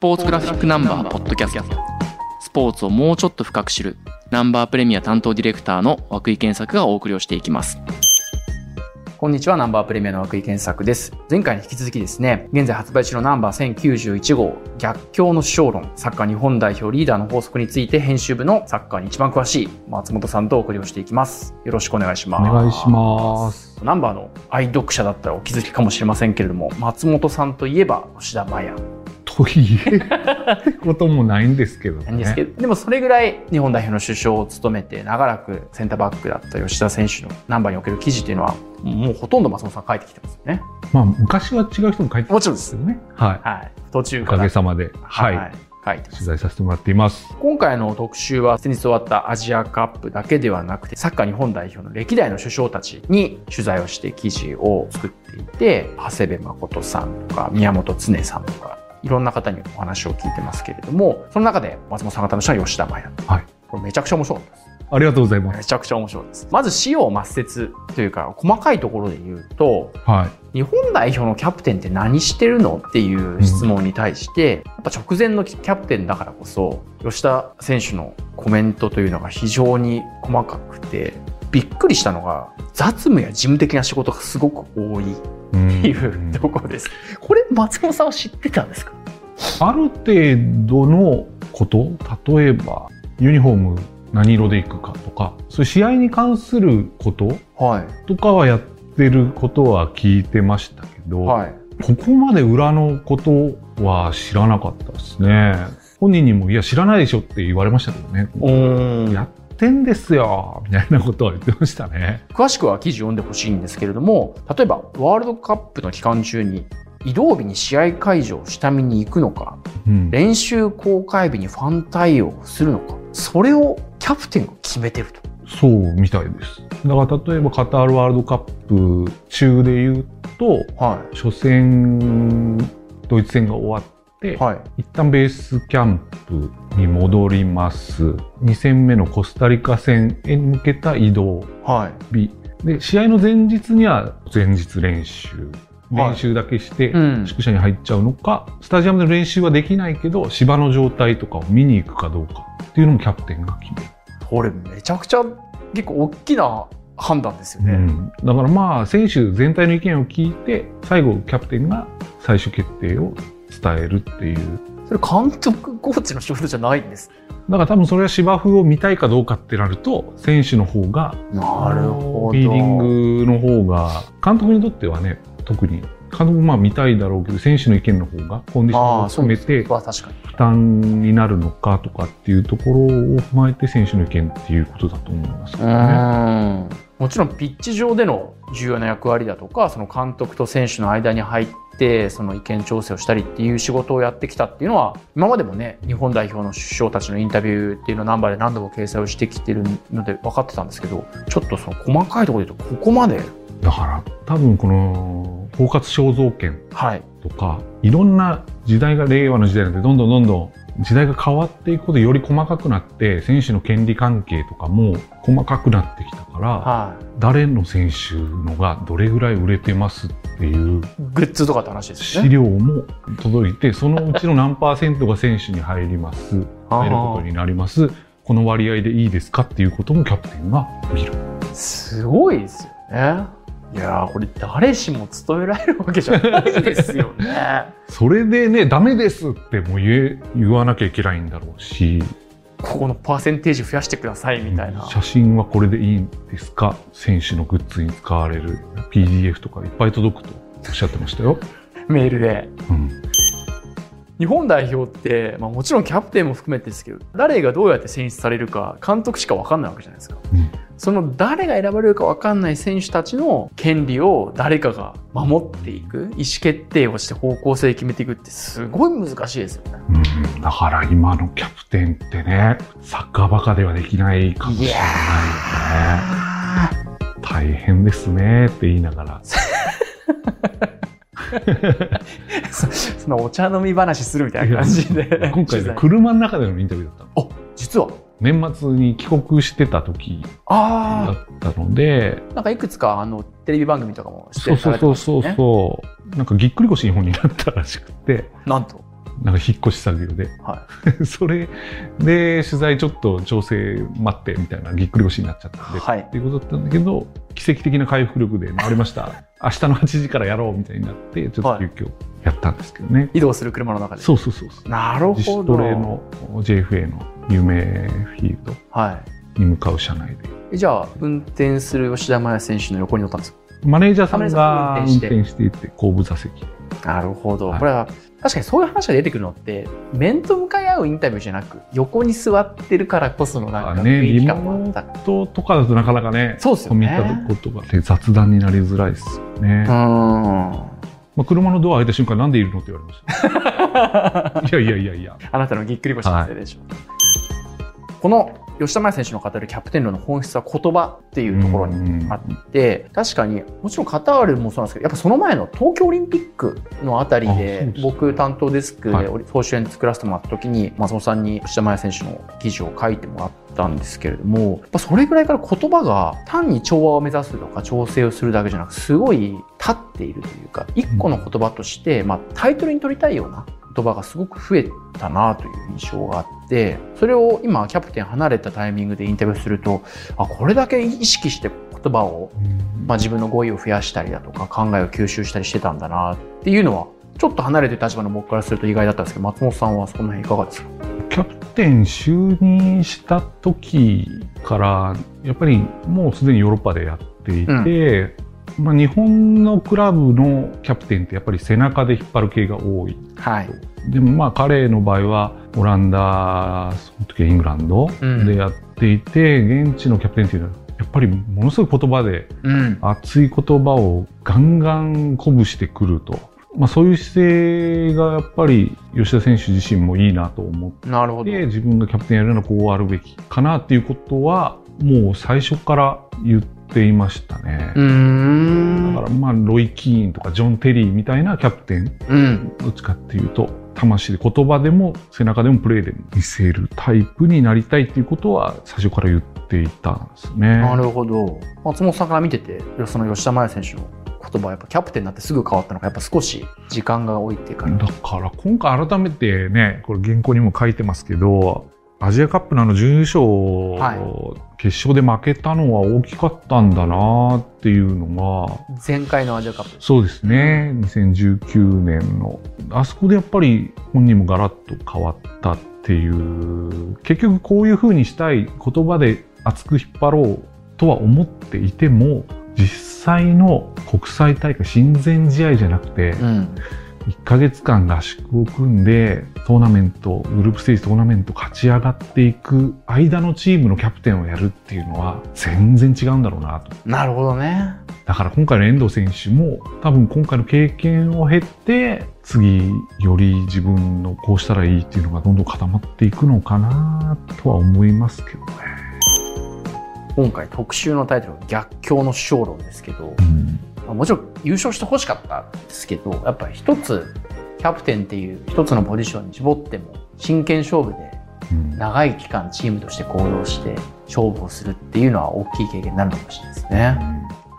ポーツグラフィックナンバーポッドキャストスポーツをもうちょっと深く知るナンバープレミア担当ディレクターの涌井健作がお送りをしていきますこんにちは、ナンバープレミアの涌井健作です。前回に引き続きですね、現在発売中のナンバー1091号、逆境の小論、サッカー日本代表リーダーの法則について編集部のサッカーに一番詳しい松本さんとお送りをしていきます。よろしくお願いします。お願いします。ナンバーの愛読者だったらお気づきかもしれませんけれども、松本さんといえば吉田麻也と言え ることもないんですけどなんですけね。ど、でもそれぐらい日本代表の首相を務めて長らくセンターバックだった吉田選手のナンバーにおける記事っていうのはもうほとんど松本さん書いてきてますよね。まあ昔は違う人も書いてたんもちろんですよね。はい。はい。途中おか。げさまで、はい、書いてます。取材させてもらっています。今回の特集は先日終わったアジアカップだけではなくてサッカー日本代表の歴代の首相たちに取材をして記事を作っていて長谷部誠さんとか宮本常さんとかいろんな方にお話を聞いてますけれどもその中で松本さんが楽しみは吉田麻也はい。これめちゃくちゃ面白かったですありがとうございます。めちゃくちゃ面白いですまず使用抹殺というか細かいところで言うとはい。日本代表のキャプテンって何してるのっていう質問に対して、やっぱ直前のキャプテンだからこそ吉田選手のコメントというのが非常に細かくてびっくりしたのが雑務や事務的な仕事がすごく多いっていうところです。これ松本さんは知ってたんですか？ある程度のこと、例えばユニフォーム何色でいくかとか、そういう試合に関すること？はい。とかはやってることは聞いてましたけど、はい。ここまで裏のことは知らなかったですね。本人にも、いや、知らないでしょって言われましたけどね。うんやってんですよみたいなことは言ってましたね。詳しくは記事読んでほしいんですけれども例えばワールドカップの期間中に移動日に試合会場を下見に行くのかうん、練習公開日にファン対応をするのかそれをキャプテンが決めてるとそうみたいです。だから例えばカタールワールドカップ中で言うと、は初戦、ドイツ戦が終わって、いはい一旦ベースキャンプに戻ります。2戦目のコスタリカ戦へ向けた移動はい日。で、試合の前日には前日練習。はい練習だけして、うん宿舎に入っちゃうのか、スタジアムで練習はできないけど、芝の状態とかを見に行くかどうかっていうのもキャプテンが決める。これめちゃくちゃ結構大きな判断ですよね、うん、だからまあ選手全体の意見を聞いて最後キャプテンが最終決定を伝えるっていう。それ監督コーチの仕事じゃないんです。だから多分それは芝生を見たいかどうかってなると選手の方がなるほど。フィーリングの方が監督にとってはね特に監督もまあ見たいだろうけど選手の意見の方がコンディションを含めて負担になるのかとかっていうところを踏まえて選手の意見っていうことだと思いますけどね。うん。もちろんピッチ上での重要な役割だとかその監督と選手の間に入ってその意見調整をしたりっていう仕事をやってきたっていうのは今までもね日本代表の首相たちのインタビューっていうのをナンバーで何度も掲載をしてきてるので分かってたんですけどちょっとその細かいところで言うとここまで。だから多分この包括肖像権はい。とかいろんな時代が令和の時代なんでどんどんどんどん時代が変わっていくことでより細かくなって選手の権利関係とかも細かくなってきたからはい。誰の選手のがどれぐらい売れてますっていうグッズとかって話ですよね。資料も届いてそのうちの何パーセントが選手に入ります入ることになりますこの割合でいいですかっていうこともキャプテンが見る。すごいですよね。いやーこれ誰しも務められるわけじゃないですよね。それでねダメですっても言え言わなきゃいけないんだろうしここのパーセンテージ増やしてくださいみたいな。写真はこれでいいんですか？選手のグッズに使われる PDF とかいっぱい届くとおっしゃってましたよ。メールで。うん、日本代表って、まあ、もちろんキャプテンも含めてですけど誰がどうやって選出されるか監督しか分かんないわけじゃないですか。うんその誰が選ばれるか分かんない選手たちの権利を誰かが守っていく意思決定をして方向性決めていくってすごい難しいですよね。うん、だから今のキャプテンってねサッカーバカではできないかもしれないよね。大変ですねって言いながら。そ そのお茶飲み話するみたいな感じで今回車の中でのインタビューだったの。あ実は年末に帰国してた時だあったので、あなんかいくつかあのテレビ番組とかも出そうそうそうそうそう、なんかぎっくり腰に本になったらしくて、なんと？なんか引っ越し作業で。は それで、取材ちょっと調整待ってみたいなぎっくり腰になっちゃったんで、はい。っていうことだったんだけど、奇跡的な回復力で回りました。明日の8時からやろうみたいになって、ちょっと急遽やったんですけどね。移動する車の中で。そうそうそうそう。なる自主ほど。トレの JFA の有名フィールドはに向かう車内で。い。じゃあ、運転する吉田麻也選手の横に乗ったんですか？マネージャーさんが運転転していて、後部座席。なるほど。はいこれは、確かにそういう話が出てくるのって、面と向かい合うインタビューじゃなく、横に座ってるからこそのなんかね雰囲気感もあった。ととかだとなかなかね、そうですよ込み入ねった。こと雑談になりづらいですよね。うまん。あ、車のドア開いた瞬間、なんでいるのって言われました。いやいやいやいや。あなたのぎっくり腰のせいでしょう。この吉田麻也選手の語るキャプテン論の本質は言葉っていうところにあって、確かにもちろんカタールもそうなんですけどやっぱその前の東京オリンピックのあたりあで僕担当デスクはい。で総集編作らせてもらった時に松本さんに吉田麻也選手の記事を書いてもらったんですけれどもやっぱそれぐらいから言葉が単に調和を目指すとか調整をするだけじゃなくすごい立っているというか一個の言葉として、まあ、タイトルに取りたいような言葉がすごく増えたなという印象があってそれを今キャプテン離れたタイミングでインタビューするとあこれだけ意識して言葉を、まあ、自分の語彙を増やしたりだとか考えを吸収したりしてたんだなっていうのはちょっと離れてる立場の僕からすると意外だったんですけど松本さんはその辺いかがですか？キャプテン就任した時から、やっぱりもうすでにヨーロッパでやっていて、まあ、日本のクラブのキャプテンってやっぱり背中で引っ張る系が多い。はい、でもまあ彼の場合はオランダ、その時はイングランドうんでやっていて、現地のキャプテンっていうのはやっぱりものすごい言葉でうん熱い言葉をガンガン鼓舞してくると。まあそういう姿勢がやっぱり吉田選手自身もいいなと思って自分がキャプテンやるならこうあるべきかなっていうことはもう最初から言っていましたね。うーんだからまあロイ・キーンとかジョン・テリーみたいなキャプテンうんどっちかっていうと魂で言葉でも背中でもプレーでも見せるタイプになりたいっていうことは最初から言っていたんですね。なるほど松本さんから見ててその吉田麻也選手の言葉はやっぱキャプテンになってすぐ変わったのかやっぱ少し時間が置いてからだから今回改めてねこれ原稿にも書いてますけどアジアカップのあの準優勝、は決勝で負けたのは大きかったんだなっていうのが前回のアジアカップ。そうですね。2019年のあそこでやっぱり本人もガラッと変わったっていう結局こういうふうにしたい言葉で熱く引っ張ろうとは思っていても実際の国際大会親善試合じゃなくて、うん1ヶ月間合宿を組んでトーナメントグループステージトーナメント勝ち上がっていく間のチームのキャプテンをやるっていうのは全然違うんだろうなと。なるほどね。だから今回の遠藤選手も多分今回の経験を経て次より自分のこうしたらいいっていうのがどんどん固まっていくのかなとは思いますけどね。今回特集のタイトルは逆境の勝論ですけどうん。まあもちろん優勝してほしかったんですけどやっぱり一つキャプテンっていう一つのポジションに絞っても真剣勝負でうん長い期間チームとして行動して勝負をするっていうのは大きい経験になるのかもしれないですね。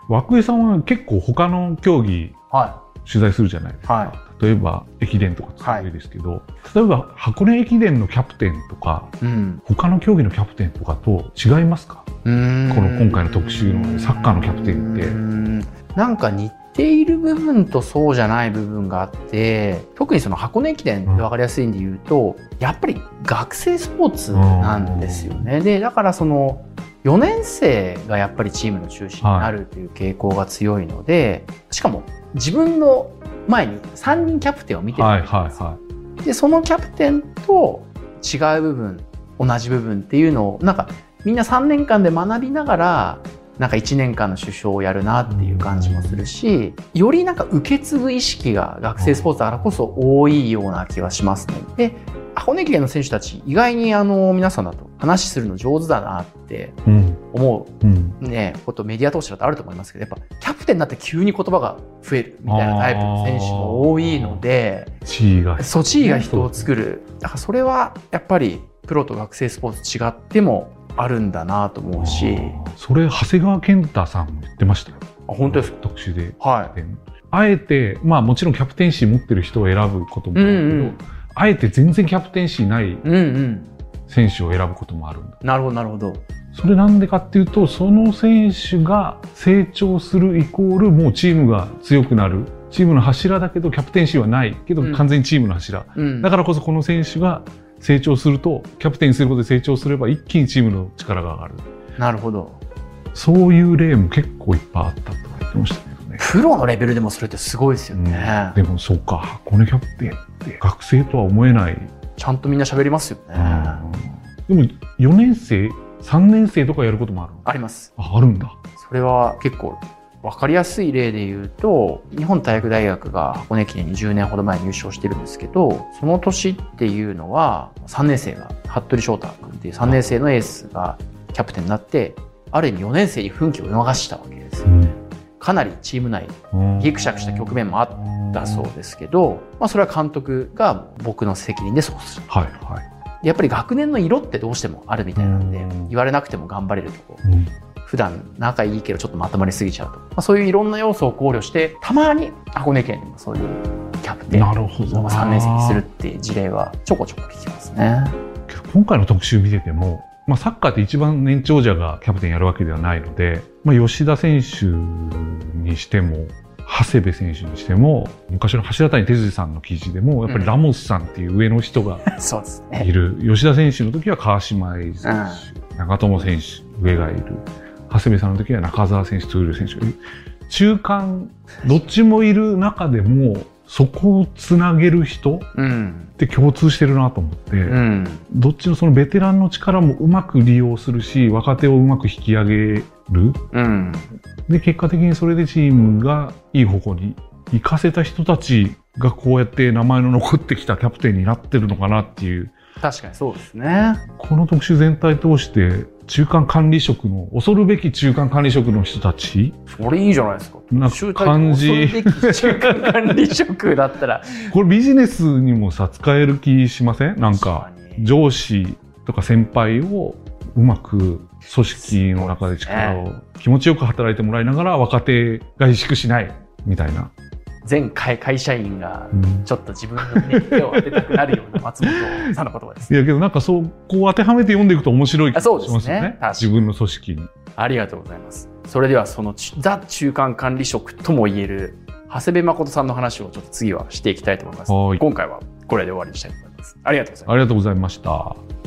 涌井さんは結構他の競技は取材するじゃないですか。は例えば駅伝とか強いですけど、例えば箱根駅伝のキャプテンとかい。うん。他の競技のキャプテンとかと違いますか？この今回の特集のサッカーのキャプテンって。なんか似ている部分とそうじゃない部分があって特にその箱根駅伝で分かりやすいんで言うと、やっぱり学生スポーツなんですよね。でだからその4年生がやっぱりチームの中心になるという傾向が強いので、しかも自分の前に3人キャプテンを見てるわですよはいはでそのキャプテンと違う部分同じ部分っていうのをなんかみんな3年間で学びながらなんか1年間の首相をやるなっていう感じもするしよりなんか受け継ぐ意識が学生スポーツだからこそ多いような気はしますね。で箱根駅伝の選手たち意外にあの皆さんだと話するの上手だなってい。うん思うねことメディア通してだとあると思いますけどやっぱキャプテンになって急に言葉が増えるみたいなタイプの選手も多いので。地位がそ地位が人を作るだからそれはやっぱりプロと学生スポーツ違ってもあるんだなと思うしそれ長谷川健太さんも言ってましたよあ本当ですか？特集ではあえてまあもちろんキャプテンシー持ってる人を選ぶこともあるけど、うんうんあえて全然キャプテンシーないうんうん。選手を選ぶこともあるんだ。なるほど、なるほど。それなんでかっていうと、その選手が成長するイコール、もうチームが強くなる。チームの柱だけど、キャプテンシーはない。けどうん、完全にチームの柱。うん。だからこそこの選手が成長すると、キャプテンにすることで成長すれば一気にチームの力が上がる。なるほど。そういう例も結構いっぱいあったとか言ってましたけどね。プロのレベルでもそれってすごいですよね。でもそうか、箱根キャプテンって学生とは思えない。ちゃんとみんな喋りますよね。でも4年生、3年生とかやることもあるの？あります。あ、あるんだ。それは結構分かりやすい例で言うと、日本体育大学が箱根駅伝に10年ほど前に優勝してるんですけど、その年っていうのは3年生が、服部翔太君っていう3年生のエースがキャプテンになって、ある意味4年生に奮起を逃したわけですよ。かなりチーム内うんギクシャクした局面もあったそうですけど、まあそれは監督が僕の責任でそうする。はいはい。でやっぱり学年の色ってどうしてもあるみたいなんでうん、言われなくても頑張れるとこ。うん普段仲いいけどちょっとまとまりすぎちゃうと。まあ、そういういろんな要素を考慮して、たまに箱根県にもそういうキャプテンなるほどをな3年生にするっていう事例はちょこちょこ聞きますね。今回の特集見てても、まあ、サッカーって一番年長者がキャプテンやるわけではないので、まあ、吉田選手にしても、長谷部選手にしても、昔の柱谷哲司さんの記事でも、やっぱりラモスさんっていう上の人が そうですね。いる。吉田選手の時は川島英二選手、長友選手、上がいる。長谷部さんの時は中澤選手、闘莉選手。中間、どっちもいる中でも、そこをつなげる人うん。って共通してるなと思って、うん。どっちのそのベテランの力もうまく利用するし、若手をうまく引き上げる。うん。で、結果的にそれでチームがいい方向に行かせた人たちがこうやって名前の残ってきたキャプテンになってるのかなっていう、確かにそうですね。この特集全体通して中間管理職の、恐るべき中間管理職の人たち、それいいじゃないですか。な感じ中間管理職だったら。これビジネスにもさ、使える気しません？なんか、上司とか先輩をうまく組織の中で力を気持ちよく働いてもらいながら若手が萎縮しないみたいな。全会会社員がうんちょっと自分の、ね、手を当てたくなるような松本さんの言葉ですい。やけどなんかそう、こう当てはめて読んでいくと面白い気がしあそうですねますよね。確かに自分の組織に。ありがとうございます。それではそのちザ中間管理職とも言える長谷部誠さんの話をちょっと次はしていきたいと思います。はい今回はこれで終わりにしたいと思います。ありがとうございます。ありがとうございました。